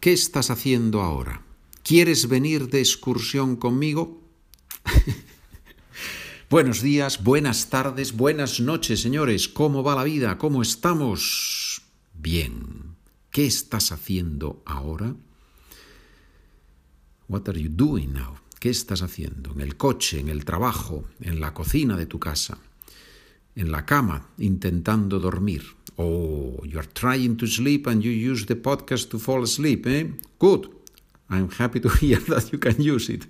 ¿qué estás haciendo ahora? ¿Quieres venir de excursión conmigo? Buenos días, buenas tardes, buenas noches, señores. ¿Cómo va la vida? ¿Cómo estamos? Bien. ¿Qué estás haciendo ahora? What are you doing now? ¿Qué estás haciendo? En el coche, en el trabajo, en la cocina de tu casa, en la cama, intentando dormir. Oh, you are trying to sleep and you use the podcast to fall asleep, eh? Good. I'm happy to hear that you can use it.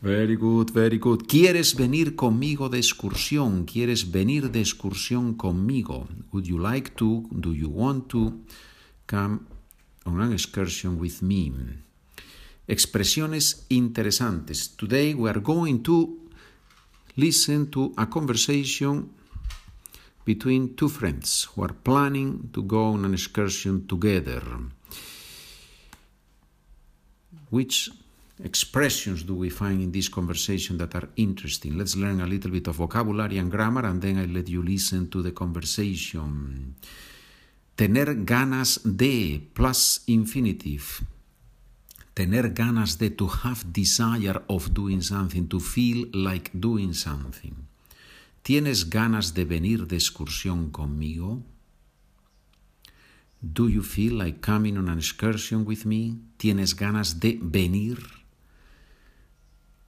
Very good, very good. ¿Quieres venir conmigo de excursión? ¿Quieres venir de excursión conmigo? Would you like to? Do you want to come on an excursion with me? expresiones interesantes. Today we are going to listen to a conversation between two friends who are planning to go on an excursion together. Which expressions do we find in this conversation that are interesting? Let's learn a little bit of vocabulary and grammar and then I'll let you listen to the conversation. Tener ganas de plus infinitive tener ganas de, to have desire of doing something, to feel like doing something. ¿Tienes ganas de venir de excursión conmigo? Do you feel like coming on an excursion with me? ¿Tienes ganas de venir?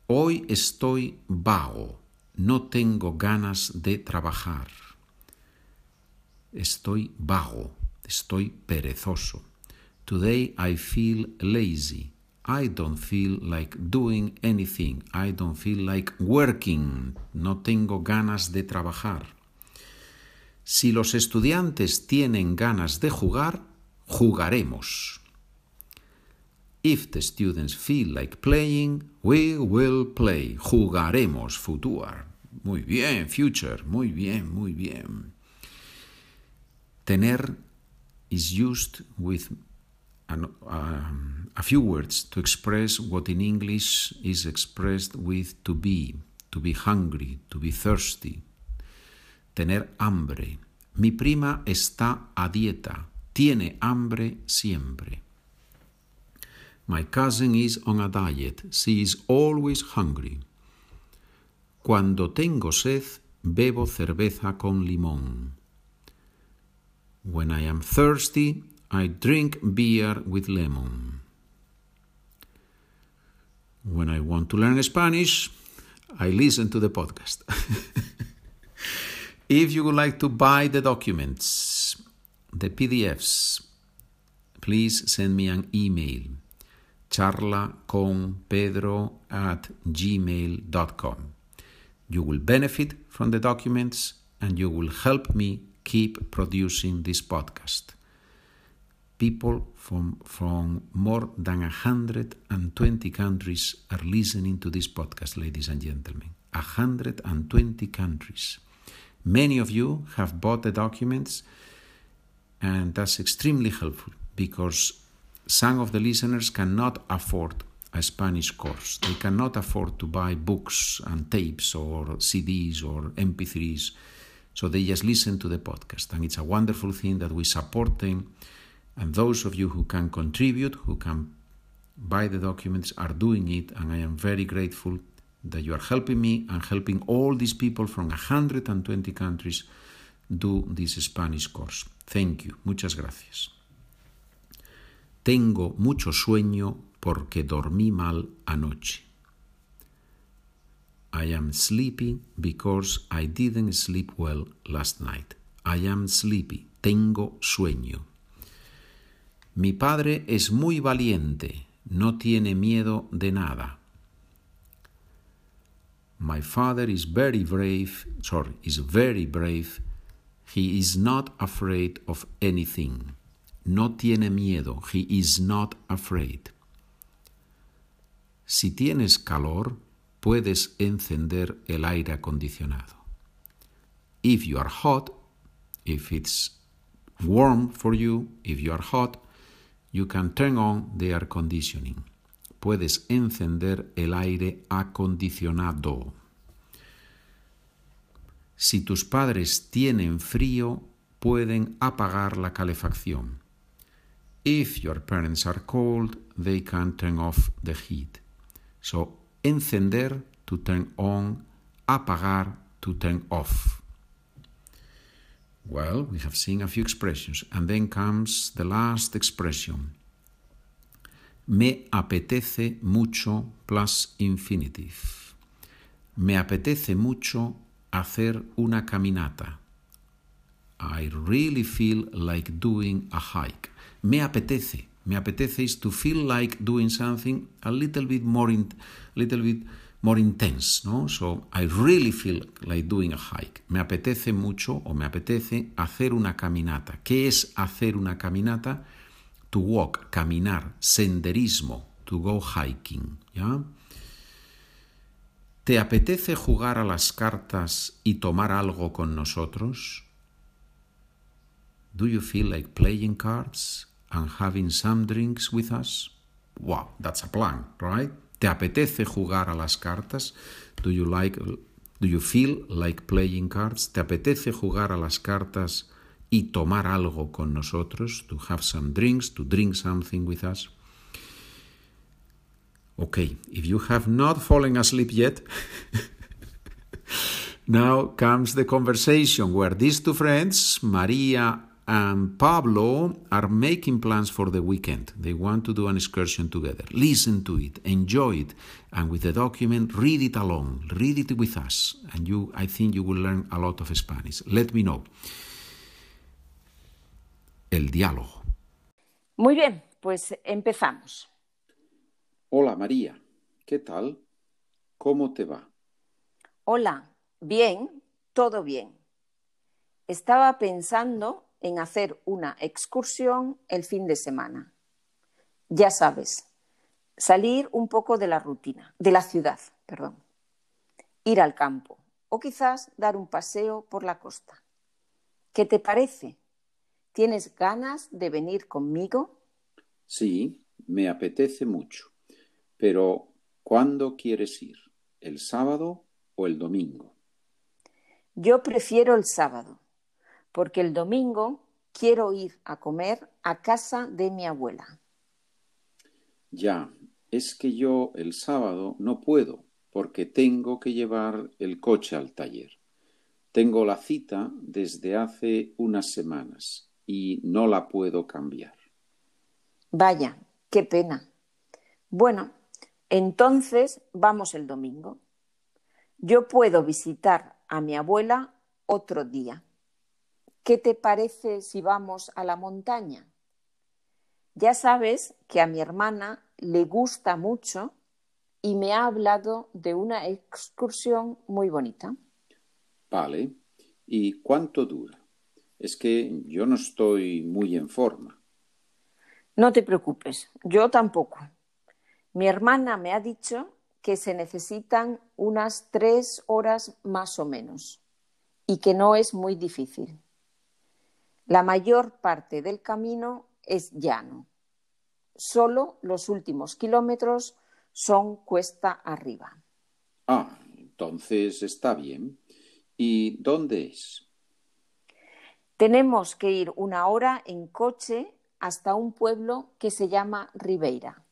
Hoy estoy vago, no tengo ganas de trabajar. Estoy vago, estoy perezoso. Today I feel lazy. I don't feel like doing anything. I don't feel like working. No tengo ganas de trabajar. Si los estudiantes tienen ganas de jugar, jugaremos. If the students feel like playing, we will play. Jugaremos, future. Muy bien, future. Muy bien, muy bien. Tener is used with an, um, a few words to express what in English is expressed with to be, to be hungry, to be thirsty, tener hambre. Mi prima está a dieta, tiene hambre siempre. My cousin is on a diet, she is always hungry. Cuando tengo sed, bebo cerveza con limón. When I am thirsty, I drink beer with lemon. When I want to learn Spanish, I listen to the podcast. if you would like to buy the documents, the PDFs, please send me an email charla con pedro at gmail.com. You will benefit from the documents and you will help me keep producing this podcast. People from, from more than 120 countries are listening to this podcast, ladies and gentlemen. 120 countries. Many of you have bought the documents, and that's extremely helpful because some of the listeners cannot afford a Spanish course. They cannot afford to buy books and tapes or CDs or MP3s. So they just listen to the podcast. And it's a wonderful thing that we support them and those of you who can contribute, who can buy the documents, are doing it. And I am very grateful that you are helping me and helping all these people from 120 countries do this Spanish course. Thank you. Muchas gracias. Tengo mucho sueño porque dormí mal anoche. I am sleepy because I didn't sleep well last night. I am sleepy. Tengo sueño. Mi padre es muy valiente, no tiene miedo de nada. My father is very brave, sorry, is very brave. He is not afraid of anything. No tiene miedo. He is not afraid. Si tienes calor, puedes encender el aire acondicionado. If you are hot, if it's warm for you, if you are hot, You can turn on the air conditioning. Puedes encender el aire acondicionado. Si tus padres tienen frío, pueden apagar la calefacción. If your parents are cold, they can turn off the heat. So, encender to turn on, apagar to turn off. Well, we have seen a few expressions, and then comes the last expression. Me apetece mucho plus infinitive. Me apetece mucho hacer una caminata. I really feel like doing a hike. Me apetece. Me apetece is to feel like doing something a little bit more, in, little bit more intense, ¿no? So I really feel like doing a hike. Me apetece mucho o me apetece hacer una caminata. ¿Qué es hacer una caminata? To walk, caminar, senderismo, to go hiking, ¿ya? ¿Te apetece jugar a las cartas y tomar algo con nosotros? Do you feel like playing cards and having some drinks with us? Wow, that's a plan, right? ¿Te apetece jugar a las cartas? Do you like do you feel like playing cards? ¿Te apetece jugar a las cartas y tomar algo con nosotros? To have some drinks, to drink something with us? Okay, if you have not fallen asleep yet, now comes the conversation where these two friends, Maria and Pablo are making plans for the weekend. They want to do an excursion together. Listen to it, enjoy it, and with the document, read it along, read it with us, and you, I think you will learn a lot of Spanish. Let me know. El diálogo. Muy bien, pues empezamos. Hola María, ¿qué tal? ¿Cómo te va? Hola, bien, todo bien. Estaba pensando en hacer una excursión el fin de semana. Ya sabes, salir un poco de la rutina, de la ciudad, perdón. Ir al campo o quizás dar un paseo por la costa. ¿Qué te parece? ¿Tienes ganas de venir conmigo? Sí, me apetece mucho. Pero, ¿cuándo quieres ir? ¿El sábado o el domingo? Yo prefiero el sábado porque el domingo quiero ir a comer a casa de mi abuela. Ya, es que yo el sábado no puedo porque tengo que llevar el coche al taller. Tengo la cita desde hace unas semanas y no la puedo cambiar. Vaya, qué pena. Bueno, entonces vamos el domingo. Yo puedo visitar a mi abuela otro día. ¿Qué te parece si vamos a la montaña? Ya sabes que a mi hermana le gusta mucho y me ha hablado de una excursión muy bonita. Vale. ¿Y cuánto dura? Es que yo no estoy muy en forma. No te preocupes, yo tampoco. Mi hermana me ha dicho que se necesitan unas tres horas más o menos y que no es muy difícil. La mayor parte del camino es llano. Solo los últimos kilómetros son cuesta arriba. Ah, entonces está bien. ¿Y dónde es? Tenemos que ir una hora en coche hasta un pueblo que se llama Ribeira.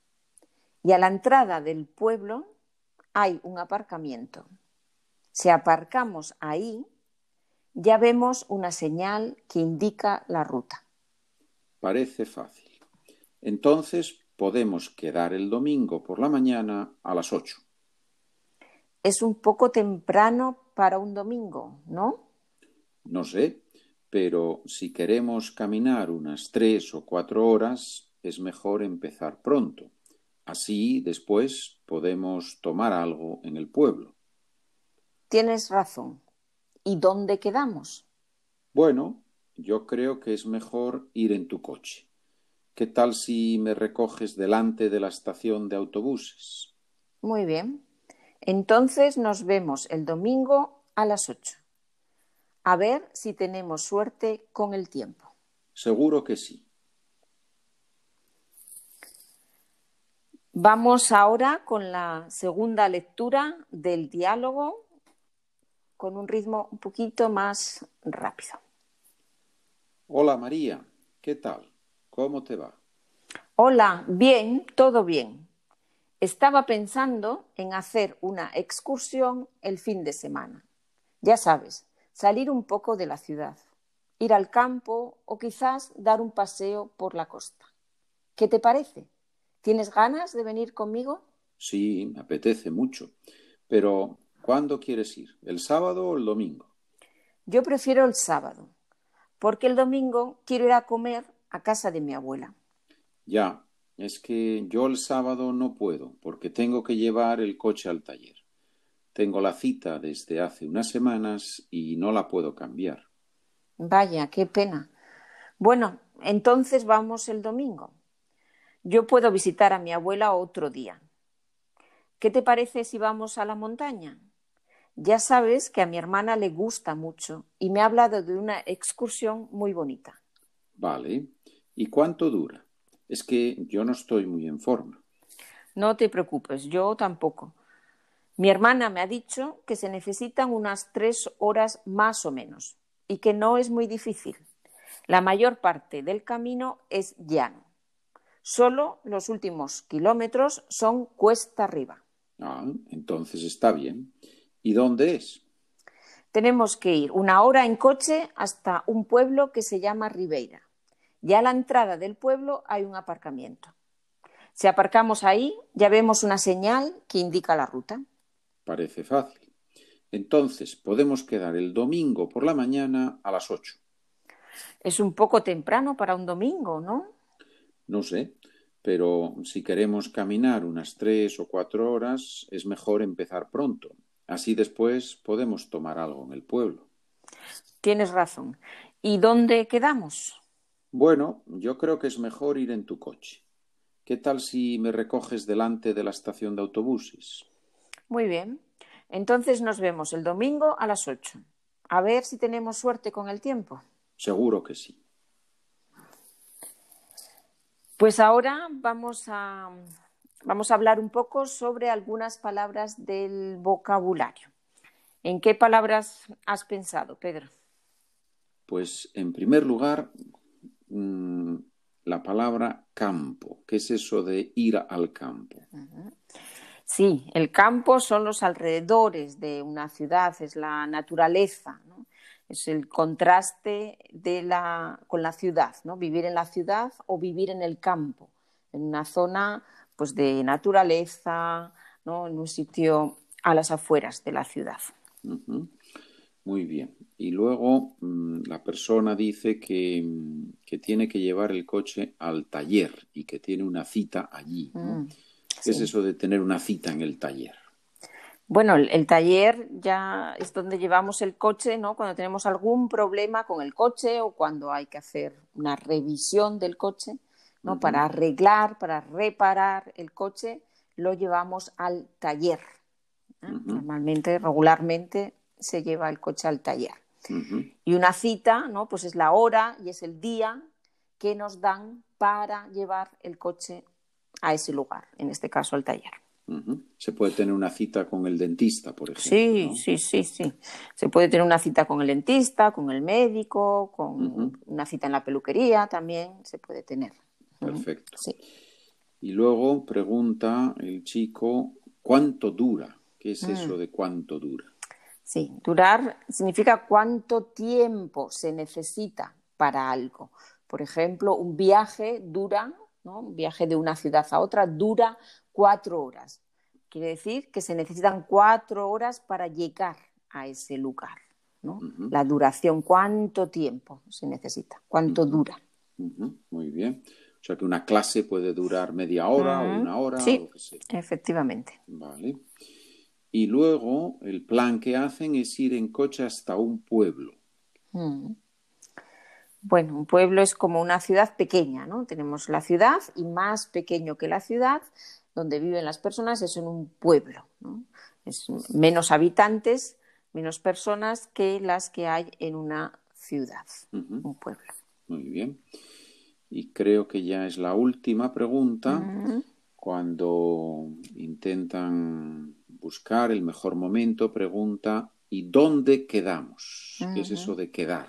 Y a la entrada del pueblo hay un aparcamiento. Si aparcamos ahí, ya vemos una señal que indica la ruta. Parece fácil. Entonces podemos quedar el domingo por la mañana a las ocho. Es un poco temprano para un domingo, ¿no? No sé, pero si queremos caminar unas tres o cuatro horas, es mejor empezar pronto. Así después podemos tomar algo en el pueblo. Tienes razón. ¿Y dónde quedamos? Bueno, yo creo que es mejor ir en tu coche. ¿Qué tal si me recoges delante de la estación de autobuses? Muy bien. Entonces nos vemos el domingo a las ocho. A ver si tenemos suerte con el tiempo. Seguro que sí. Vamos ahora con la segunda lectura del diálogo con un ritmo un poquito más rápido. Hola María, ¿qué tal? ¿Cómo te va? Hola, bien, todo bien. Estaba pensando en hacer una excursión el fin de semana. Ya sabes, salir un poco de la ciudad, ir al campo o quizás dar un paseo por la costa. ¿Qué te parece? ¿Tienes ganas de venir conmigo? Sí, me apetece mucho. Pero, ¿cuándo quieres ir? ¿El sábado o el domingo? Yo prefiero el sábado, porque el domingo quiero ir a comer a casa de mi abuela. Ya, es que yo el sábado no puedo, porque tengo que llevar el coche al taller. Tengo la cita desde hace unas semanas y no la puedo cambiar. Vaya, qué pena. Bueno, entonces vamos el domingo. Yo puedo visitar a mi abuela otro día. ¿Qué te parece si vamos a la montaña? Ya sabes que a mi hermana le gusta mucho y me ha hablado de una excursión muy bonita. Vale. ¿Y cuánto dura? Es que yo no estoy muy en forma. No te preocupes, yo tampoco. Mi hermana me ha dicho que se necesitan unas tres horas más o menos y que no es muy difícil. La mayor parte del camino es llano. Solo los últimos kilómetros son cuesta arriba. Ah, entonces está bien. ¿Y dónde es? Tenemos que ir una hora en coche hasta un pueblo que se llama Ribeira. Ya a la entrada del pueblo hay un aparcamiento. Si aparcamos ahí, ya vemos una señal que indica la ruta. Parece fácil. Entonces podemos quedar el domingo por la mañana a las ocho. Es un poco temprano para un domingo, ¿no? No sé, pero si queremos caminar unas tres o cuatro horas, es mejor empezar pronto. Así después podemos tomar algo en el pueblo. Tienes razón. ¿Y dónde quedamos? Bueno, yo creo que es mejor ir en tu coche. ¿Qué tal si me recoges delante de la estación de autobuses? Muy bien. Entonces nos vemos el domingo a las ocho. A ver si tenemos suerte con el tiempo. Seguro que sí. Pues ahora vamos a, vamos a hablar un poco sobre algunas palabras del vocabulario. ¿En qué palabras has pensado, Pedro? Pues en primer lugar, mmm, la palabra campo. ¿Qué es eso de ir al campo? Uh -huh. Sí, el campo son los alrededores de una ciudad, es la naturaleza, ¿no? es el contraste de la, con la ciudad, ¿no? vivir en la ciudad o vivir en el campo, en una zona pues, de naturaleza, ¿no? en un sitio a las afueras de la ciudad. Uh -huh. Muy bien. Y luego mmm, la persona dice que, que, tiene que llevar el coche al taller y que tiene una cita allí. ¿no? Mm. ¿Qué sí. es eso de tener una cita en el taller? Bueno, el, el, taller ya es donde llevamos el coche, ¿no? Cuando tenemos algún problema con el coche o cuando hay que hacer una revisión del coche, ¿no? Uh -huh. Para arreglar, para reparar el coche, lo llevamos al taller. ¿eh? Uh -huh. Normalmente, regularmente, se lleva el coche al taller. Uh -huh. Y una cita, ¿no? Pues es la hora y es el día que nos dan para llevar el coche a ese lugar, en este caso al taller. Uh -huh. Se puede tener una cita con el dentista, por ejemplo. Sí, ¿no? sí, sí, sí. Se puede tener una cita con el dentista, con el médico, con uh -huh. una cita en la peluquería también se puede tener. Perfecto. Sí. Y luego pregunta el chico, ¿cuánto dura? ¿Qué es mm. eso de cuánto dura? Sí, durar significa cuánto tiempo se necesita para algo. Por ejemplo, un viaje dura ¿no? un viaje de una ciudad a otra dura cuatro horas. Quiere decir que se necesitan cuatro horas para llegar a ese lugar. ¿no? Uh -huh. La duración, cuánto tiempo se necesita, cuánto uh -huh. dura. Uh -huh. Muy bien. O sea que una clase puede durar media hora o una hora. Sí, o lo que sea. efectivamente. Vale. Y luego el plan que hacen es ir en coche hasta un pueblo. Mm. Bueno, un pueblo es como una ciudad pequeña, ¿no? Tenemos la ciudad y más pequeño que la ciudad, donde viven las personas, es en un pueblo, ¿no? Es menos habitantes, menos personas que las que hay en una ciudad, uh -huh. un pueblo. Muy bien. Y creo que ya es la última pregunta. Uh -huh. Cuando intentan buscar el mejor momento, pregunta, ¿y dónde quedamos? Uh -huh. ¿Qué es eso de quedar?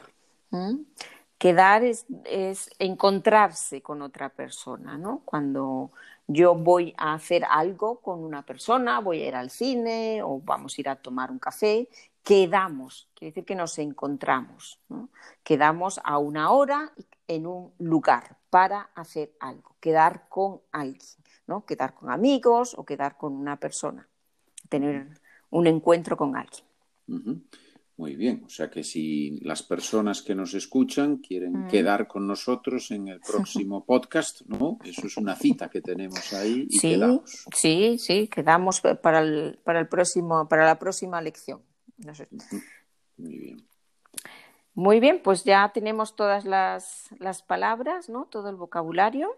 Quedar es, es, encontrarse con otra persona, ¿no? Cuando yo voy a hacer algo con una persona, voy a ir al cine o vamos a ir a tomar un café, quedamos, quiere decir que nos encontramos, ¿no? quedamos a una hora en un lugar para hacer algo, quedar con alguien, ¿no? quedar con amigos o quedar con una persona, tener un encuentro con alguien. Uh -huh. Muy bien, o sea que si las personas que nos escuchan quieren mm. quedar con nosotros en el próximo podcast, ¿no? Eso es una cita que tenemos ahí y sí, quedamos. Sí, sí, quedamos para el, para el próximo, para la próxima lección. No sé. Muy bien. Muy bien, pues ya tenemos todas las, las palabras, ¿no? Todo el vocabulario.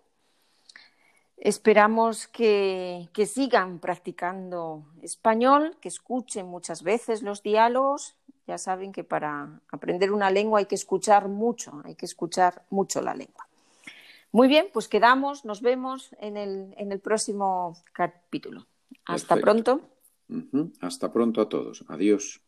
Esperamos que, que, sigan practicando español, que escuchen muchas veces los diálogos. Ya saben que para aprender una lengua hay que escuchar mucho, hay que escuchar mucho la lengua. Muy bien, pues quedamos, nos vemos en el, en el próximo capítulo. Hasta Perfecto. pronto. Uh -huh. Hasta pronto a todos. Adiós.